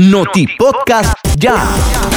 Noti Podcast Ya.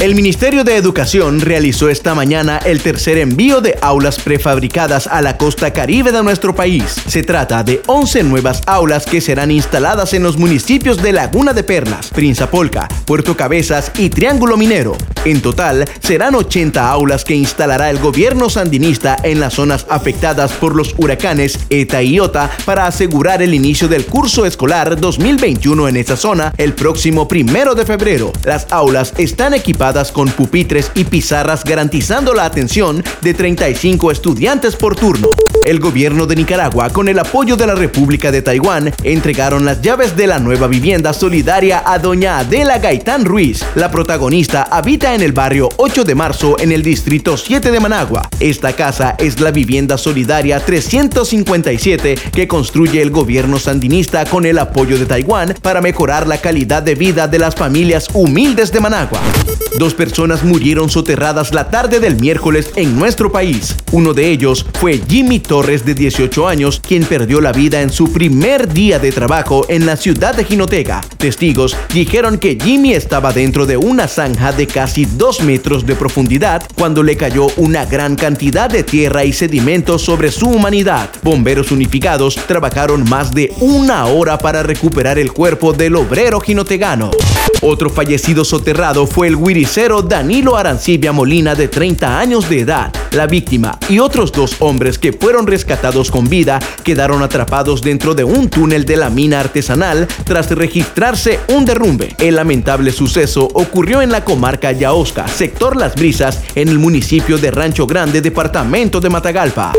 El Ministerio de Educación realizó esta mañana el tercer envío de aulas prefabricadas a la costa caribe de nuestro país. Se trata de 11 nuevas aulas que serán instaladas en los municipios de Laguna de Perlas, Prinzapolca, Puerto Cabezas y Triángulo Minero. En total, serán 80 aulas que instalará el gobierno sandinista en las zonas afectadas por los huracanes ETA y IOTA para asegurar el inicio del curso escolar 2021 en esa zona el próximo primero de febrero. Las aulas están equipadas con pupitres y pizarras garantizando la atención de 35 estudiantes por turno. El gobierno de Nicaragua, con el apoyo de la República de Taiwán, entregaron las llaves de la nueva vivienda solidaria a doña Adela Gaitán Ruiz. La protagonista habita en el barrio 8 de marzo en el distrito 7 de Managua. Esta casa es la vivienda solidaria 357 que construye el gobierno sandinista con el apoyo de Taiwán para mejorar la calidad de vida de las familias humildes de Managua. Dos personas murieron soterradas la tarde del miércoles en nuestro país. Uno de ellos fue Jimmy Torres, de 18 años, quien perdió la vida en su primer día de trabajo en la ciudad de Jinotega. Testigos dijeron que Jimmy estaba dentro de una zanja de casi 2 metros de profundidad cuando le cayó una gran cantidad de tierra y sedimentos sobre su humanidad. Bomberos unificados trabajaron más de una hora para recuperar el cuerpo del obrero jinotegano. Otro fallecido soterrado fue el wiricero Danilo Arancibia Molina de 30 años de edad. La víctima y otros dos hombres que fueron rescatados con vida quedaron atrapados dentro de un túnel de la mina artesanal tras registrarse un derrumbe. El lamentable suceso ocurrió en la comarca Yaosca, sector Las Brisas, en el municipio de Rancho Grande, departamento de Matagalpa.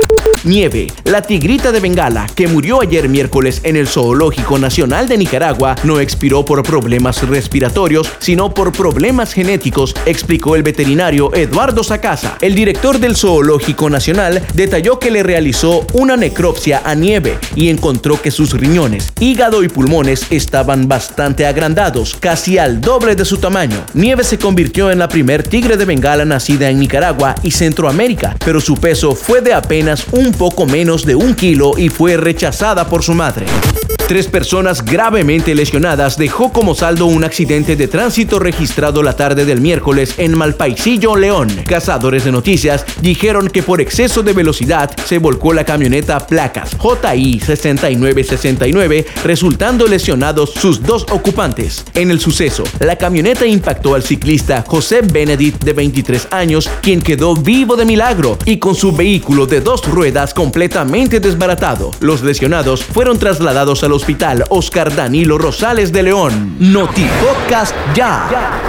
Nieve, la tigrita de Bengala, que murió ayer miércoles en el Zoológico Nacional de Nicaragua, no expiró por problemas respiratorios, sino por problemas genéticos, explicó el veterinario Eduardo Sacasa. El director del Zoológico Nacional detalló que le realizó una necropsia a Nieve y encontró que sus riñones, hígado y pulmones estaban bastante agrandados, casi al doble de su tamaño. Nieve se convirtió en la primer tigre de Bengala nacida en Nicaragua y Centroamérica, pero su peso fue de apenas un poco menos de un kilo y fue rechazada por su madre. Tres personas gravemente lesionadas dejó como saldo un accidente de tránsito registrado la tarde del miércoles en Malpaisillo, León. Cazadores de noticias dijeron que por exceso de velocidad se volcó la camioneta placas JI 6969, resultando lesionados sus dos ocupantes. En el suceso, la camioneta impactó al ciclista José Benedict de 23 años, quien quedó vivo de milagro y con su vehículo de dos ruedas completamente desbaratado. Los lesionados fueron trasladados a los Hospital Oscar Danilo Rosales de León. Noti Podcast ya.